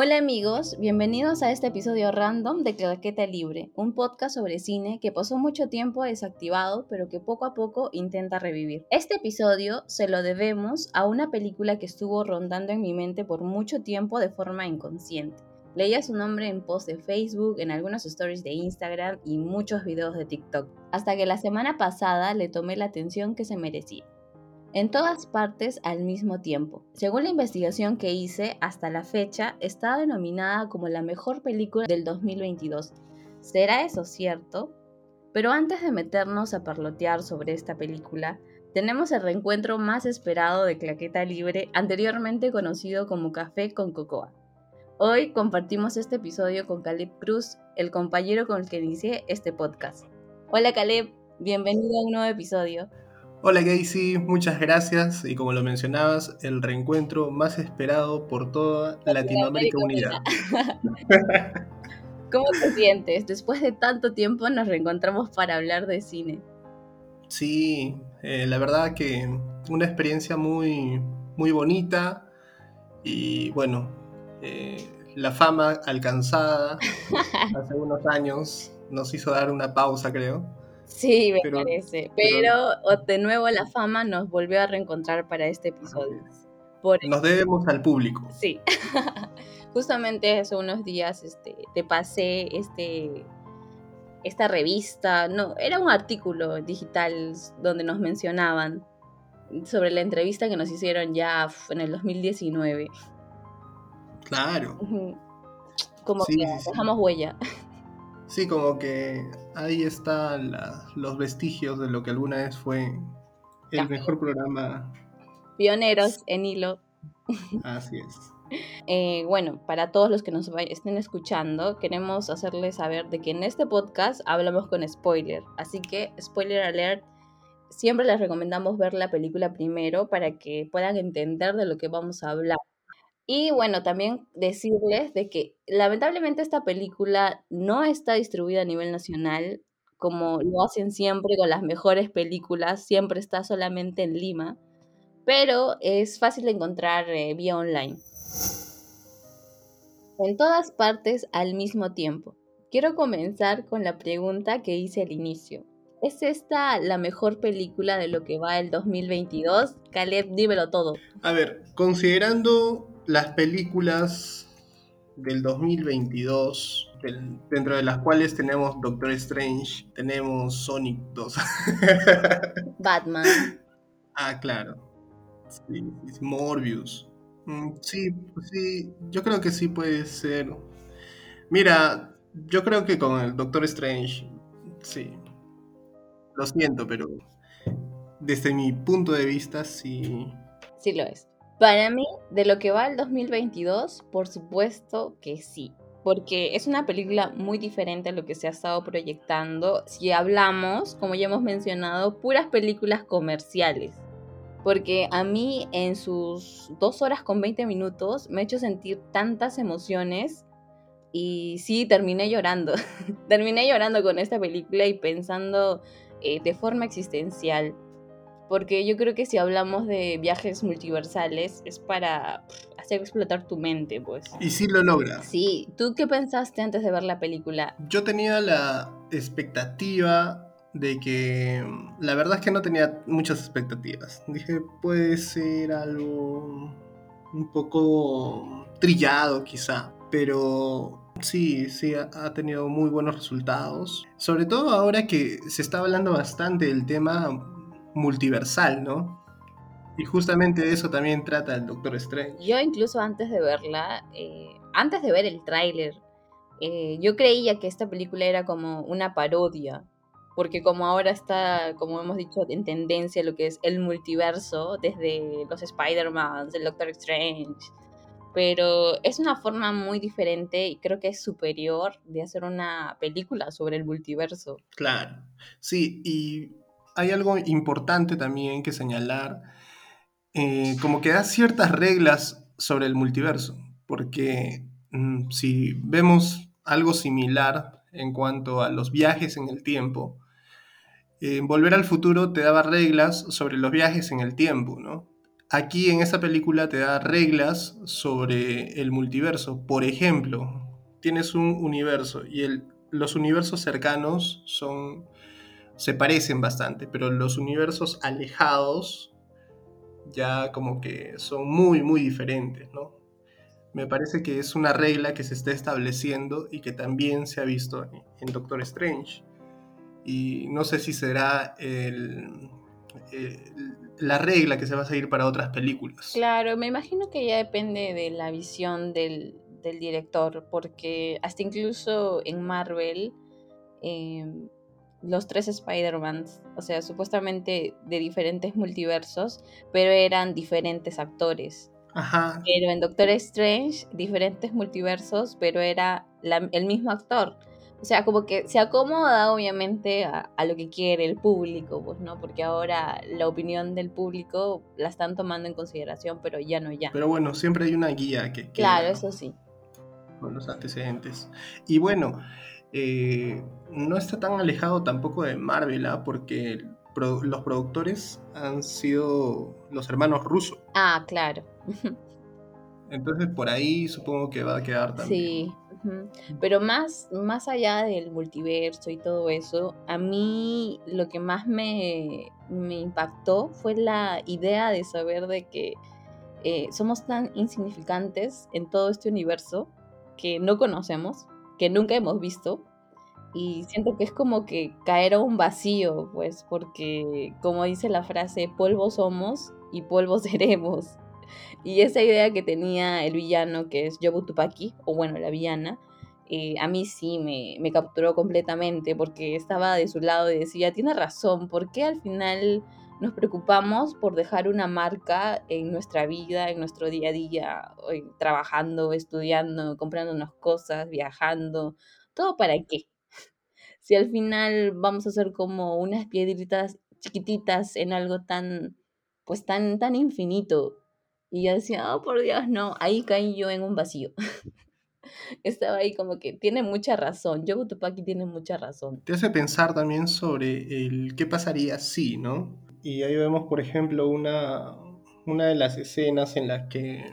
Hola amigos, bienvenidos a este episodio random de Claqueta Libre, un podcast sobre cine que pasó mucho tiempo desactivado pero que poco a poco intenta revivir. Este episodio se lo debemos a una película que estuvo rondando en mi mente por mucho tiempo de forma inconsciente. Leía su nombre en posts de Facebook, en algunos stories de Instagram y muchos videos de TikTok, hasta que la semana pasada le tomé la atención que se merecía en todas partes al mismo tiempo. Según la investigación que hice, hasta la fecha está denominada como la mejor película del 2022. ¿Será eso cierto? Pero antes de meternos a parlotear sobre esta película, tenemos el reencuentro más esperado de Claqueta Libre, anteriormente conocido como Café con Cocoa. Hoy compartimos este episodio con Caleb Cruz, el compañero con el que inicié este podcast. Hola Caleb, bienvenido a un nuevo episodio. Hola Gacy, muchas gracias y como lo mencionabas, el reencuentro más esperado por toda Latinoamérica Unida. ¿Cómo te sientes? Después de tanto tiempo nos reencontramos para hablar de cine. Sí, eh, la verdad que una experiencia muy, muy bonita y bueno, eh, la fama alcanzada hace unos años nos hizo dar una pausa, creo. Sí, me parece. Pero, de nuevo la fama nos volvió a reencontrar para este episodio. nos debemos al público. Sí. Justamente hace unos días este, te pasé este, esta revista, no, era un artículo digital donde nos mencionaban sobre la entrevista que nos hicieron ya en el 2019. Claro. Como que dejamos huella. Sí, como que ahí están los vestigios de lo que alguna vez fue el mejor programa. Pioneros en hilo. Así es. Eh, bueno, para todos los que nos estén escuchando, queremos hacerles saber de que en este podcast hablamos con spoiler. Así que, spoiler alert, siempre les recomendamos ver la película primero para que puedan entender de lo que vamos a hablar. Y bueno, también decirles de que lamentablemente esta película no está distribuida a nivel nacional, como lo hacen siempre con las mejores películas, siempre está solamente en Lima, pero es fácil de encontrar eh, vía online. En todas partes al mismo tiempo. Quiero comenzar con la pregunta que hice al inicio. ¿Es esta la mejor película de lo que va el 2022? Caleb, dímelo todo. A ver, considerando las películas del 2022, dentro de las cuales tenemos Doctor Strange, tenemos Sonic 2. Batman. Ah, claro. Morbius. Mm, sí, sí, yo creo que sí puede ser. Mira, yo creo que con el Doctor Strange, sí. Lo siento, pero desde mi punto de vista, sí. Sí lo es. Para mí, de lo que va el 2022, por supuesto que sí, porque es una película muy diferente a lo que se ha estado proyectando si hablamos, como ya hemos mencionado, puras películas comerciales. Porque a mí en sus dos horas con 20 minutos me ha hecho sentir tantas emociones y sí, terminé llorando. terminé llorando con esta película y pensando eh, de forma existencial porque yo creo que si hablamos de viajes multiversales es para hacer explotar tu mente, pues. Y sí lo logra. Sí, ¿tú qué pensaste antes de ver la película? Yo tenía la expectativa de que la verdad es que no tenía muchas expectativas. Dije, puede ser algo un poco trillado quizá, pero Sí, sí, ha tenido muy buenos resultados. Sobre todo ahora que se está hablando bastante del tema multiversal, ¿no? Y justamente de eso también trata el Doctor Strange. Yo incluso antes de verla, eh, antes de ver el tráiler, eh, yo creía que esta película era como una parodia, porque como ahora está, como hemos dicho, en tendencia lo que es el multiverso, desde los Spider-Man, el Doctor Strange, pero es una forma muy diferente y creo que es superior de hacer una película sobre el multiverso. Claro, sí, y hay algo importante también que señalar, eh, como que da ciertas reglas sobre el multiverso, porque mm, si vemos algo similar en cuanto a los viajes en el tiempo, eh, Volver al futuro te daba reglas sobre los viajes en el tiempo, ¿no? aquí en esta película te da reglas sobre el multiverso. Por ejemplo, tienes un universo y los universos cercanos son se parecen bastante, pero los universos alejados ya como que son muy, muy diferentes, ¿no? Me parece que es una regla que se está estableciendo y que también se ha visto en Doctor Strange. Y no sé si será el, la regla que se va a seguir para otras películas. Claro, me imagino que ya depende de la visión del, del director, porque hasta incluso en Marvel, eh, los tres Spider-Man, o sea, supuestamente de diferentes multiversos, pero eran diferentes actores. Ajá. Pero en Doctor Strange, diferentes multiversos, pero era el mismo actor. O sea, como que se acomoda obviamente a, lo que quiere el público, pues, ¿no? Porque ahora la opinión del público la están tomando en consideración, pero ya no ya. Pero bueno, siempre hay una guía que... claro, eso sí. Con los antecedentes. Y bueno, eh, no está tan alejado tampoco de Marvel, ¿ah? porque los productores han sido los hermanos rusos. Ah, claro. Entonces por ahí supongo que va a quedar también. Sí. Pero más, más allá del multiverso y todo eso, a mí lo que más me, me impactó fue la idea de saber de que eh, somos tan insignificantes en todo este universo que no conocemos que nunca hemos visto. Y siento que es como que caer a un vacío, pues, porque como dice la frase, polvo somos y polvo seremos. Y esa idea que tenía el villano, que es Yobu Tupaki, o bueno, la villana, eh, a mí sí me, me, capturó completamente, porque estaba de su lado y decía, tiene razón, ¿por qué al final nos preocupamos por dejar una marca en nuestra vida, en nuestro día a día, trabajando, estudiando, comprándonos cosas, viajando, todo para qué. Si al final vamos a ser como unas piedritas chiquititas en algo tan, pues tan, tan infinito. Y yo decía, oh por Dios, no, ahí caí yo en un vacío. Estaba ahí como que tiene mucha razón. Yo tiene mucha razón. Te hace pensar también sobre el qué pasaría si, ¿no? Y ahí vemos, por ejemplo, una, una de las escenas en las que,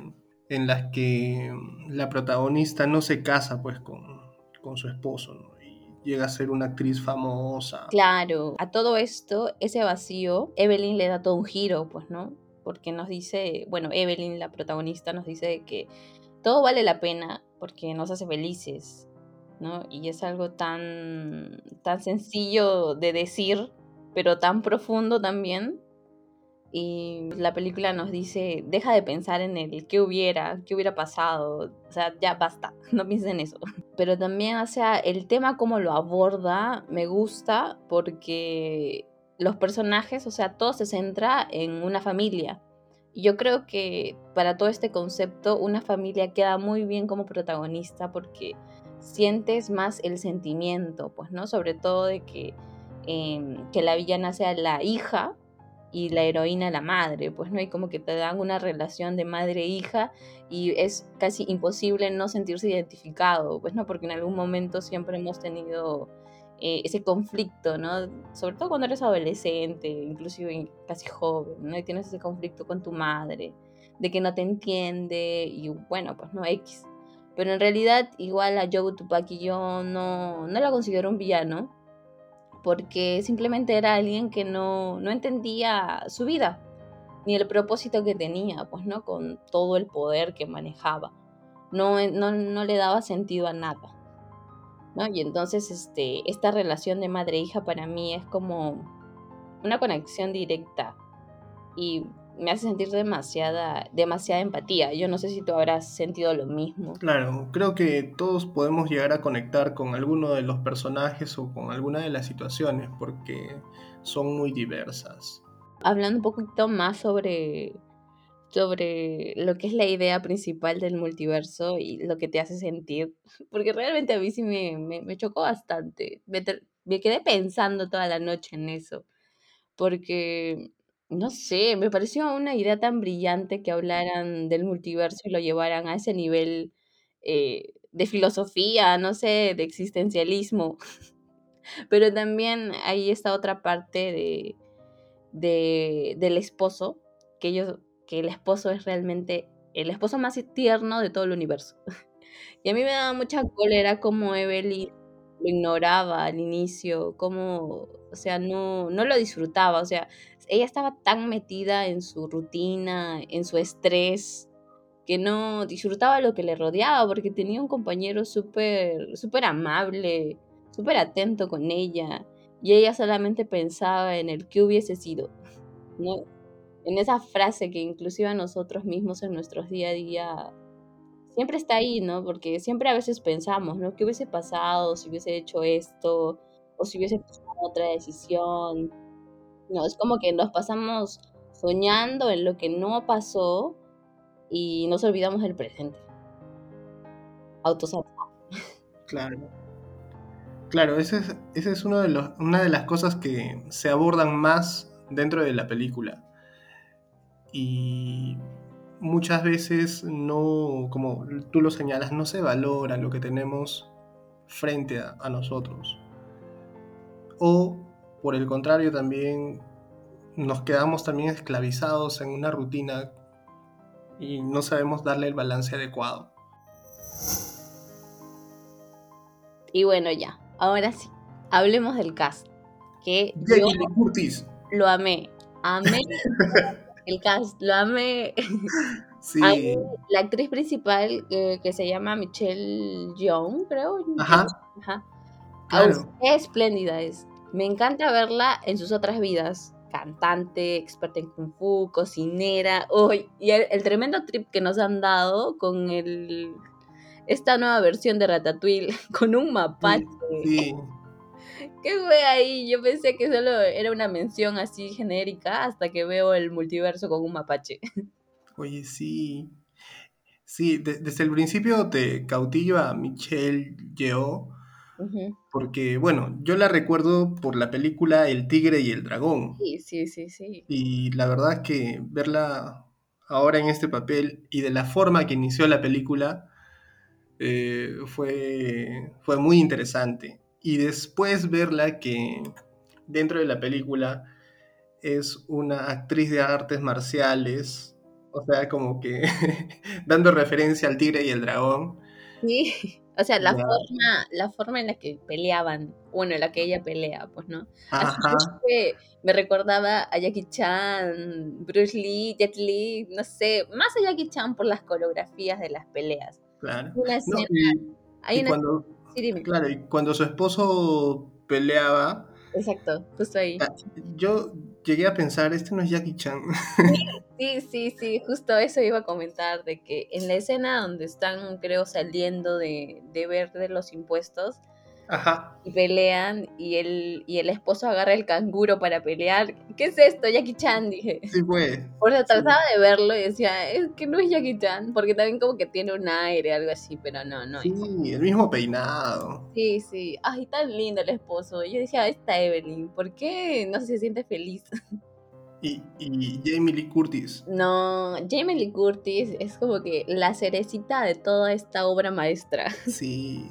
en las que la protagonista no se casa pues con, con su esposo, ¿no? Y llega a ser una actriz famosa. Claro, a todo esto, ese vacío, Evelyn le da todo un giro, pues, ¿no? Porque nos dice, bueno, Evelyn, la protagonista, nos dice que todo vale la pena porque nos hace felices, ¿no? Y es algo tan, tan sencillo de decir, pero tan profundo también. Y la película nos dice, deja de pensar en el qué hubiera, qué hubiera pasado. O sea, ya basta, no piensen en eso. Pero también, o sea, el tema como lo aborda me gusta porque los personajes, o sea, todo se centra en una familia. Yo creo que para todo este concepto, una familia queda muy bien como protagonista porque sientes más el sentimiento, pues, ¿no? Sobre todo de que Em, que la villana sea la hija y la heroína la madre, pues no hay como que te dan una relación de madre-hija y es casi imposible no sentirse identificado, pues no, porque en algún momento siempre hemos tenido eh, ese conflicto, ¿no? Sobre todo cuando eres adolescente, inclusive casi joven, ¿no? Y tienes ese conflicto con tu madre, de que no te entiende y bueno, pues no X. Pero en realidad igual a Joe Tupac y yo no, no la considero un villano, porque simplemente era alguien que no, entendía su vida, ni el propósito que tenía, pues, ¿no? Con todo el poder que manejaba. No, no, le daba sentido a nada. ¿no? Y entonces este, esta relación de madre-hija para mí es como una conexión directa. Y me hace sentir demasiada, demasiada empatía. Yo no sé si tú habrás sentido lo mismo. Claro, creo que todos podemos llegar a conectar con alguno de los personajes o con alguna de las situaciones porque son muy diversas. Hablando un poquito más sobre, sobre lo que es la idea principal del multiverso y lo que te hace sentir, porque realmente a mí sí me, me, chocó bastante. me quedé pensando toda la noche en eso, porque no sé, me pareció una idea tan brillante que hablaran del multiverso y lo llevaran a ese nivel eh, de filosofía, no sé, de existencialismo. Pero también ahí está otra parte de, de, del esposo, que ellos que el esposo es realmente el esposo más tierno de todo el universo. y a mí me daba mucha cólera como Evelyn lo ignoraba al inicio, como, o sea, no, no lo disfrutaba, o sea, ella estaba tan metida en su rutina, en su estrés, que no disfrutaba lo que le rodeaba, porque tenía un compañero súper, súper amable, súper atento con ella, y ella solamente pensaba en el que hubiese sido, ¿no? En esa frase que inclusive a nosotros mismos en nuestros día a día siempre está ahí, ¿no? Porque siempre a veces pensamos, ¿no? ¿Qué hubiese pasado si hubiese hecho esto? O si hubiese tomado otra decisión. No, es como que nos pasamos soñando en lo que no pasó y nos olvidamos del presente. Autosatisfacción. Claro. Claro, esa es, ese es uno de los, una de las cosas que se abordan más dentro de la película. Y muchas veces no, como tú lo señalas, no se valora lo que tenemos frente a, a nosotros. O por el contrario también nos quedamos también esclavizados en una rutina y no sabemos darle el balance adecuado. Y bueno, ya, ahora sí, hablemos del cast. Que yo Curtis. lo amé, amé el cast, lo amé. Sí. Hay la actriz principal eh, que se llama Michelle Young, creo. Ajá. Ajá. Claro. Qué espléndida es. Me encanta verla en sus otras vidas. Cantante, experta en kung fu, cocinera. Y el, el tremendo trip que nos han dado con el esta nueva versión de Ratatouille con un mapache. Sí. ¿Qué fue ahí? Yo pensé que solo era una mención así genérica hasta que veo el multiverso con un mapache. Oye, sí. Sí, de- desde el principio te cautiva Michelle Yeoh Porque, bueno, yo la recuerdo por la película El tigre y el dragón. Sí, sí, sí, sí. Y la verdad que verla ahora en este papel y de la forma que inició la película eh, fue, fue muy interesante. Y después verla que dentro de la película es una actriz de artes marciales, o sea, como que dando referencia al tigre y el dragón. Sí, o sea, la forma, la forma en la que peleaban, bueno, en la que ella pelea, pues, ¿no? Así que me recordaba a Jackie Chan, Bruce Lee, Jet Li, no sé, más a Jackie Chan por las coreografías de las peleas. claro. Una No, escena, y, hay y una, cuando, sí, dime, claro, y cuando su esposo peleaba, exacto, justo ahí. ah, yo llegué a pensar, este no es Jackie Chan. Sí, sí, sí, justo eso iba a comentar, de que en la escena donde están, creo, saliendo de, de ver de los impuestos Ajá, y pelean y el, y el esposo agarra el canguro para pelear, ¿qué es esto? Jackie Chan, dije. sí fue. Por eso Sí. trataba de verlo y decía, es que no es Jackie Chan, porque también como que tiene un aire, algo así, pero no, no. Sí, el mismo peinado. Sí, sí. Ay, tan lindo el esposo. Yo decía, esta Evelyn, ¿por qué no se siente feliz? Y, y Jamie Lee Curtis. No, Jamie Lee Curtis es como que la cerecita de toda esta obra maestra. Sí,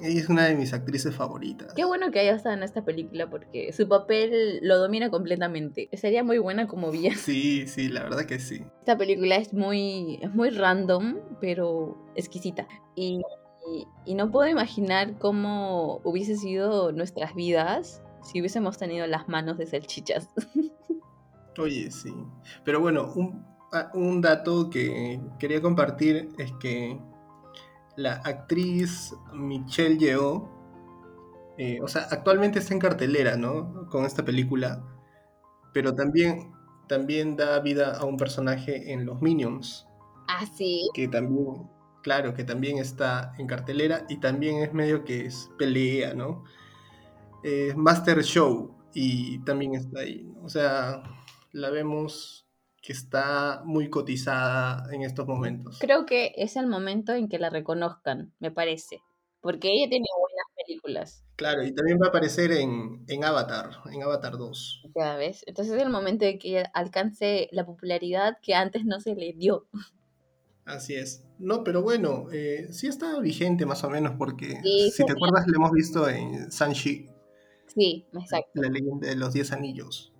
ella es una de mis actrices favoritas. Qué bueno que haya estado en esta película porque su papel lo domina completamente. Sería muy buena como villana. Sí, sí, la verdad que sí. Esta película es muy, es muy random, pero exquisita. Y, y- y no puedo imaginar cómo hubiese sido nuestras vidas si hubiésemos tenido las manos de salchichas. Oye, sí. Pero bueno, un, ah, un dato que quería compartir es que la actriz Michelle Yeoh, eh, o sea, actualmente está en cartelera, ¿no? Con esta película, pero también, también da vida a un personaje en Los Minions, Ah, sí. que también, claro, que también está en cartelera y también es medio que es pelea, ¿no? Es Master Show y también está ahí. O sea, la vemos que está muy cotizada en estos momentos. Creo que es el momento en que la reconozcan, me parece. Porque ella tiene buenas películas, Claro, y también va a aparecer en, en Avatar, en Avatar 2. ya ves. Entonces es el momento de que ella alcance la popularidad que antes no se le dio. Así es. No, pero bueno, eh, sí está vigente más o menos porque Sí, si te acuerdas lo hemos visto en Sanshi, Sí, exacto. la leyenda de los 10 anillos.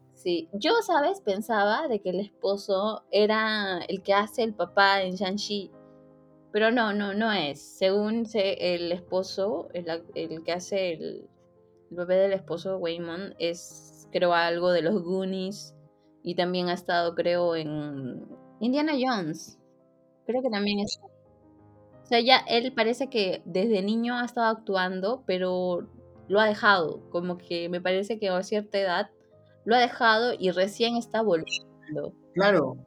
Yo, ¿sabes? Pensaba de que el esposo era el que hace el papá en Shang-Chi, pero no, no, no es. Según el esposo, el, el que hace el, el papel del esposo Waymon es, creo, algo de los Goonies y también ha estado, creo, en Indiana Jones. Creo que también es. O sea, ya él parece que desde niño ha estado actuando, pero lo ha dejado. Como que me parece que a cierta edad lo ha dejado y recién está volviendo. Claro,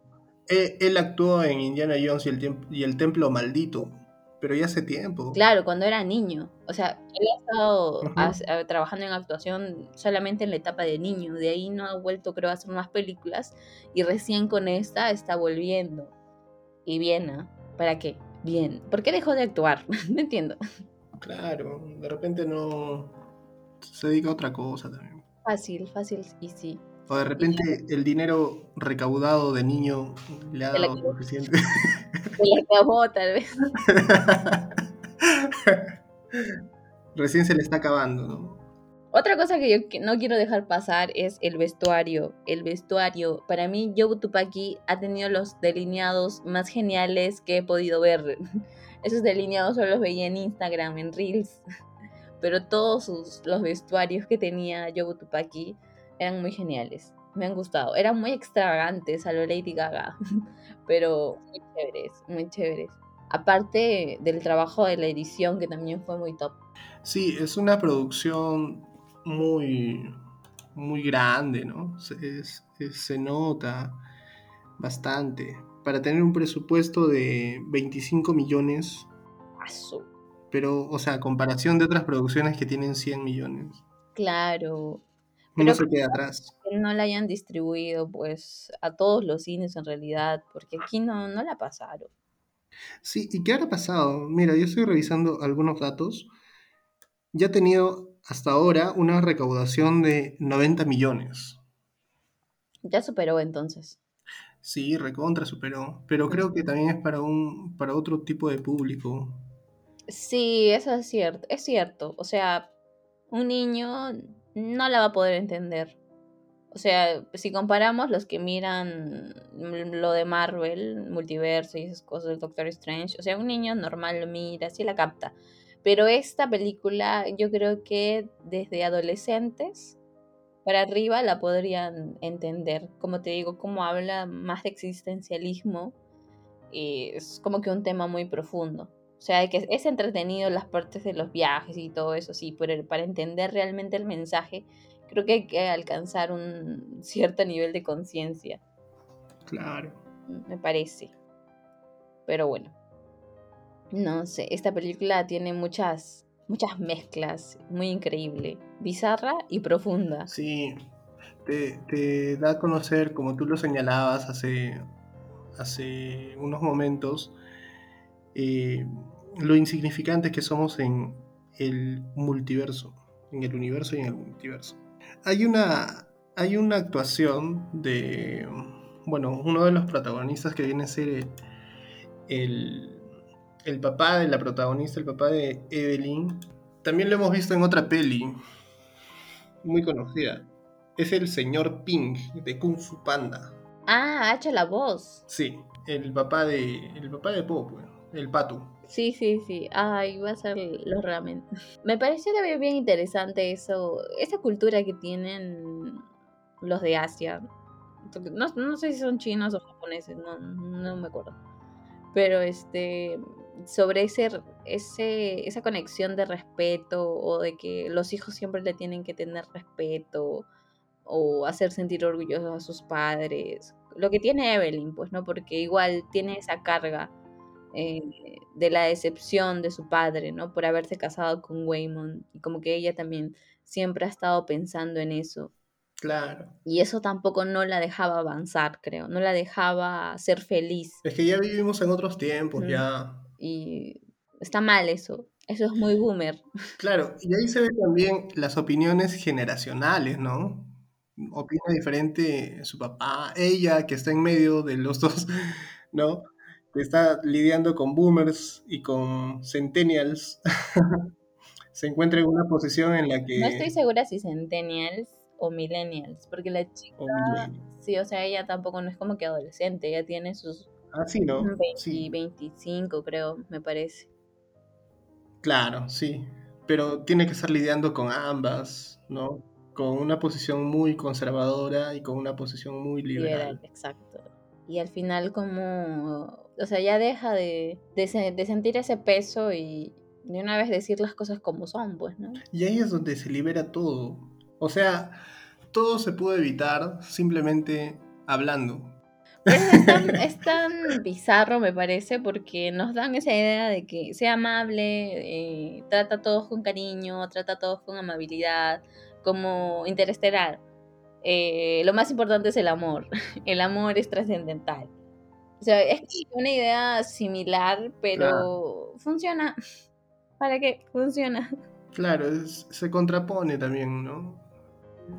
él actuó en Indiana Jones y el, tiemp- y el Templo Maldito, pero ya hace tiempo. Claro, cuando era niño. O sea, él ha estado trabajando en actuación solamente en la etapa de niño. De ahí no ha vuelto, creo, a hacer más películas. Y recién con esta está volviendo. Y bien. ¿Para qué? Bien. ¿Por qué dejó de actuar? no entiendo. Claro, de repente no se dedica a otra cosa también. Fácil, fácil y sí. O de repente el dinero recaudado de niño le ha dado. Se le acabó, tal vez. Recién se le está acabando, ¿no? Otra cosa que yo no quiero dejar pasar es el vestuario. El vestuario. Para mí, Joe Tupaki ha tenido los delineados más geniales que he podido ver. Esos delineados solo los veía en Instagram, en Reels. Pero todos sus- los vestuarios que tenía Joe Tupaki eran muy geniales. Me han gustado. Eran muy extravagantes a lo Lady Gaga. Pero muy chéveres, muy chéveres. Aparte del trabajo de la edición, que también fue muy top. Sí, es una producción muy, muy grande, ¿no? Se, es- se nota bastante. Para tener un presupuesto de 25 millones, Asu. Pero, o sea, a comparación de otras producciones que tienen 100 millones, Claro. uno se queda atrás. que no la hayan distribuido pues a todos los cines en realidad, porque aquí no, no la pasaron. Sí, ¿y qué habrá pasado? Mira, yo estoy revisando algunos datos. Ya ha tenido hasta ahora una recaudación de 90 millones. Ya superó entonces. Sí, recontra superó, pero creo que también es para un para otro tipo de público. Sí, eso es cierto, es cierto. O sea, un niño no la va a poder entender. O sea, si comparamos los que miran lo de Marvel, multiverso y esas cosas del Doctor Strange, o sea, un niño normal lo mira, sí la capta. Pero esta película yo creo que desde adolescentes para arriba la podrían entender. Como te digo, como habla más de existencialismo, eh, es como que un tema muy profundo. O sea, que es entretenido las partes de los viajes y todo eso, sí, pero para entender realmente el mensaje, creo que hay que alcanzar un cierto nivel de conciencia, Claro. me parece. Pero bueno, no sé, esta película tiene muchas, muchas mezclas, muy increíble, bizarra y profunda. Sí, te, te da a conocer, como tú lo señalabas hace, hace unos momentos, eh, lo insignificantes que somos en el multiverso, en el universo y en el multiverso. Hay una, hay una actuación de, bueno, uno de los protagonistas que viene a ser el, el, el papá de la protagonista, el papá de Evelyn. También lo hemos visto en otra peli, muy conocida. Es el señor Ping de Kung Fu Panda. Ah, ha hecho la voz. Sí, el papá de, el papá de Pop, el Patu. Sí, sí, sí. Ay, va a ser los ramen. Me pareció también bien interesante eso, esa cultura que tienen los de Asia. No, no sé si son chinos o japoneses, no, no me acuerdo. Pero este, sobre ese, ese, esa conexión de respeto o de que los hijos siempre le tienen que tener respeto o hacer sentir orgullosos a sus padres. Lo que tiene Evelyn, pues, ¿no? Porque igual tiene esa carga eh, de la decepción de su padre, ¿no? Por haberse casado con Waymond. Y como que ella también siempre ha estado pensando en eso. Claro. Y eso tampoco no la dejaba avanzar, creo. No la dejaba ser feliz. Es que ya vivimos en otros tiempos, Mm. ya. Y está mal eso. Eso es muy boomer. Claro, y ahí se ven también las opiniones generacionales, ¿no? Opina diferente su papá, ella que está en medio de los dos, ¿no? Que está lidiando con boomers y con centennials. se encuentra en una posición en la que... No estoy segura si Centennials o millennials, porque la chica, O sí, o sea, ella tampoco no es como que adolescente, ella tiene sus Ah, sí, ¿no? 20, Sí, 25, creo, me parece. claro, sí. Pero tiene que estar lidiando con ambas, ¿no? Con una posición muy conservadora y con una posición muy Liberal, liberal. exacto. Y al final como, o sea, ya deja de, de, se- de sentir ese peso y de una vez decir las cosas como son, pues, ¿no? Y ahí es donde se libera todo. O sea, todo se pudo evitar simplemente hablando. Pero es tan, es tan bizarro, me parece, porque nos dan esa idea de que sea amable, eh, trata a todos con cariño, trata a todos con amabilidad, como interestelar. Eh, lo más importante es el amor. El amor es trascendental. O sea, es una idea similar, pero funciona. ¿Para qué? Funciona. Claro, es- se contrapone también, ¿no?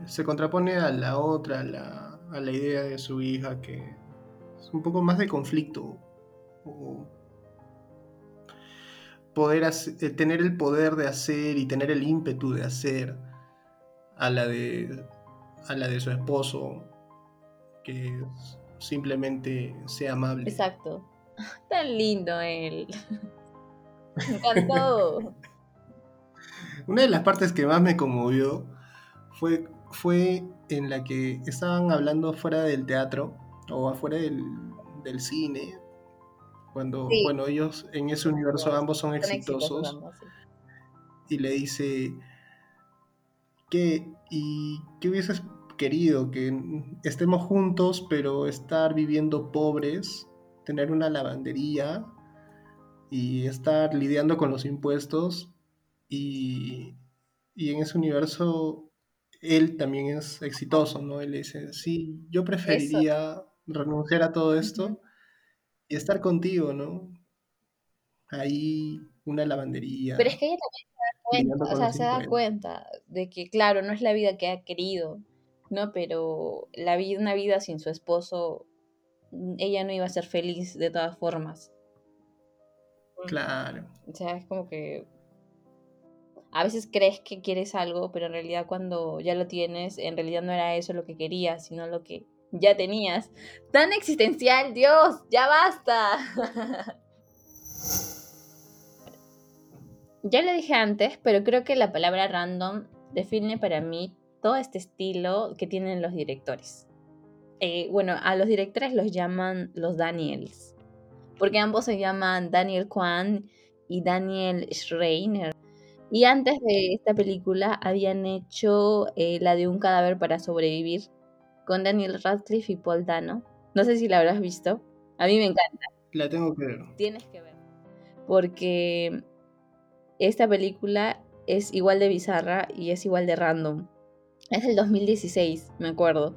Se contrapone a la otra, a la, a la idea de su hija, que es un poco más de conflicto. O poder hace- eh, tener el poder de hacer y tener el ímpetu de hacer a la de, a la de su esposo, que es- simplemente sea amable. Exacto. Tan lindo él. Me encantó. Una de las partes que más me conmovió fue, fue en la que estaban hablando fuera del teatro o afuera del, del cine. Cuando, Sí. bueno, ellos en ese universo ambos son Son exitosos. exitosos ambos, sí. y le dice que y qué hubieses querido que estemos juntos pero estar viviendo pobres tener una lavandería y estar lidiando con los impuestos y, y en ese universo él también es exitoso no él dice sí yo preferiría renunciar a todo esto y estar contigo no ahí una lavandería Pero es que ella también se da cuenta, o sea, se da cuenta de que, claro, no es la vida que ha querido, ¿no? Pero la vida, una vida sin su esposo, mm, ella no iba a ser feliz de todas formas. claro O sea, es como que a veces crees que quieres algo, pero en realidad cuando ya lo tienes, en realidad no era eso lo que querías, sino lo que ya tenías. Tan existencial, Dios, ya basta. ya lo dije antes, pero creo que la palabra random define para mí todo este estilo que tienen los directores. Eh, bueno, a los directores los llaman los Daniels, porque ambos se llaman Daniel Kwan y Daniel Schreiner. Y antes de esta película habían hecho eh, la de un cadáver para sobrevivir con Daniel Radcliffe y Paul Dano. No sé si la habrás visto. A mí me encanta. la tengo que ver Tienes que ver. Porque esta película es igual de bizarra y es igual de random. Es del 2016, me acuerdo.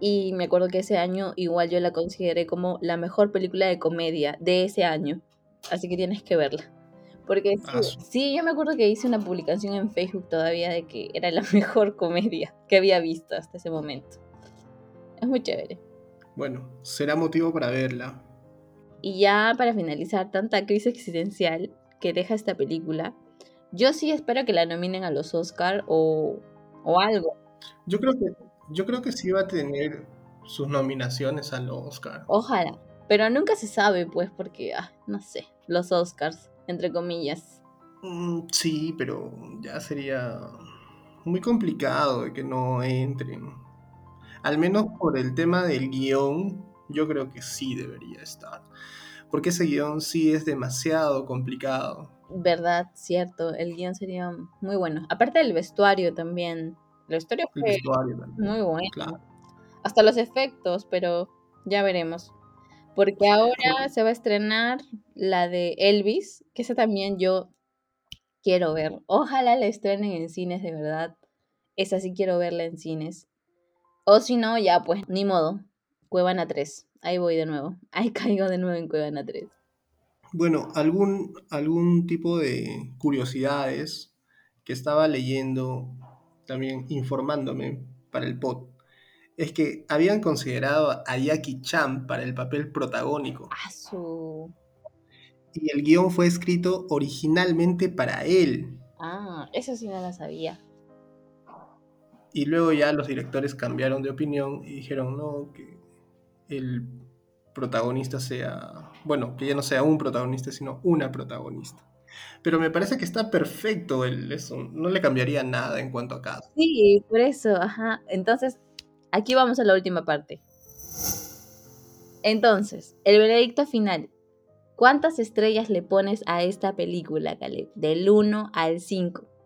Y me acuerdo que ese año igual yo la consideré como la mejor película de comedia de ese año. Así que tienes que verla. Porque sí, yo me acuerdo que hice una publicación en Facebook todavía de que era la mejor comedia que había visto hasta ese momento. Es muy chévere. Bueno, será motivo para verla. Y ya para finalizar, tanta crisis existencial que deja esta película, yo sí espero que la nominen a los Oscar o, o algo. Yo creo que yo creo que sí va a tener sus nominaciones al Oscar. Ojalá. Pero nunca se sabe, pues, porque, ah, no sé, los Oscars, entre comillas. Mm, sí, pero ya sería muy complicado de que no entren. Al menos por el tema del guion, yo creo que sí debería estar. Porque ese guion sí es demasiado complicado. Verdad, cierto, el guion sería muy bueno. Aparte del vestuario también. El vestuario El fue vestuario también. muy bueno. Claro. Hasta los efectos, pero ya veremos. Porque ahora se va a estrenar la de Elvis, que esa también yo quiero ver. Ojalá la estrenen en cines de verdad. Esa sí quiero verla en cines. O si no, ya pues, ni modo. Cuevana 3. Ahí voy de nuevo. Ahí caigo de nuevo en Cuevana 3. Bueno, algún, algún tipo de curiosidades que estaba leyendo, también informándome para el pod, es que habían considerado a Jackie Chan para el papel protagónico Ah, y el guion fue escrito originalmente para él. Ah, eso sí no la sabía. Y luego ya los directores cambiaron de opinión y dijeron, no, que el protagonista sea, bueno, que ya no sea un protagonista, sino una protagonista. Pero me parece que está perfecto el, eso, no le cambiaría nada en cuanto a caso. Sí, por eso, ajá. Entonces, aquí vamos a la última parte. Entonces, el veredicto final. ¿Cuántas estrellas le pones a esta película, Caleb? Del 1 al 5.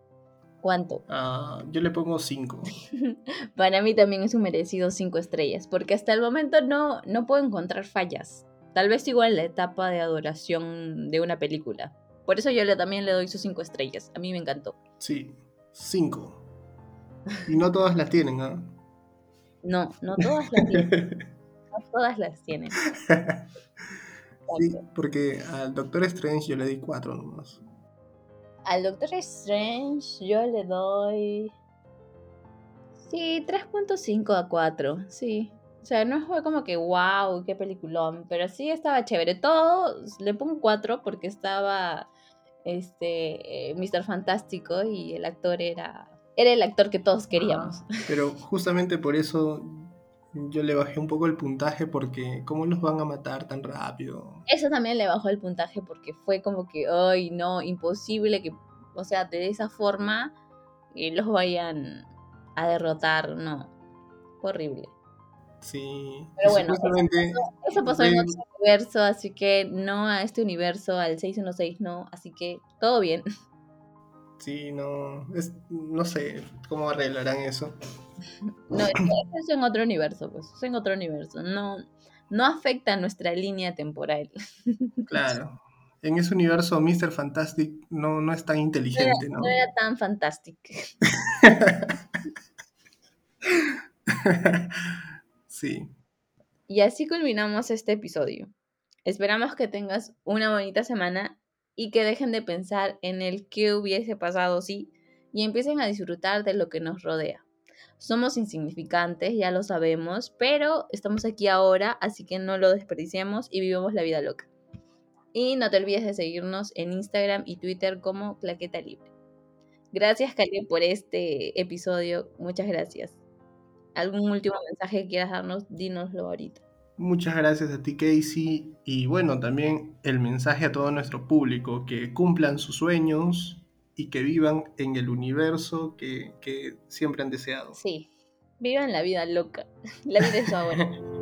¿Cuánto? Ah, yo le pongo 5. Para mí también es un merecido 5 estrellas, porque hasta el momento no, no puedo encontrar fallas. Tal vez igual la etapa de adoración de una película. Por eso yo le, también le doy sus 5 estrellas. A mí me encantó. Sí, 5. Y no todas las tienen, ¿ah? No, no todas las tienen. no todas las tienen. Sí, porque al Doctor Strange yo le di 4 nomás. Al Doctor Strange yo le doy. Sí, 3.5 a 4. Sí. O sea, no fue como que wow, qué peliculón. Pero sí estaba chévere. Todo le pongo 4 porque estaba este eh, Mr. Fantástico y el actor era. Era el actor que todos queríamos. Ah, pero justamente por eso yo le bajé un poco el puntaje porque ¿cómo los van a matar tan rápido? Eso también le bajó el puntaje porque fue como que, ay, no, imposible que, o sea, de esa forma eh, los vayan a derrotar, no, horrible. Sí. Pero bueno, eso pasó, en otro universo, así que no a este universo, al 616 no, así que todo bien. Sí, no, es, no sé cómo arreglarán eso. No, es en otro universo, pues, es en otro universo. No, no afecta a nuestra línea temporal. Claro. En ese universo, Mr. Fantastic no, no es tan inteligente, ¿no? No era, tan fantástico. sí. Y así culminamos este episodio. Esperamos que tengas una bonita semana y que dejen de pensar en el qué hubiese pasado si y empiecen a disfrutar de lo que nos rodea. Somos insignificantes, ya lo sabemos, pero estamos aquí ahora, así que no lo desperdiciemos y vivamos la vida loca. Y no te olvides de seguirnos en Instagram y Twitter como Claqueta Libre. Gracias, Cali, por este episodio. Muchas gracias. ¿Algún último mensaje que quieras darnos? Dínoslo ahorita. Muchas gracias a ti, Casey. Y bueno, también el mensaje a todo nuestro público, que cumplan sus sueños y que vivan en el universo que, que siempre han deseado. Sí, vivan la vida loca. La vida es ahora.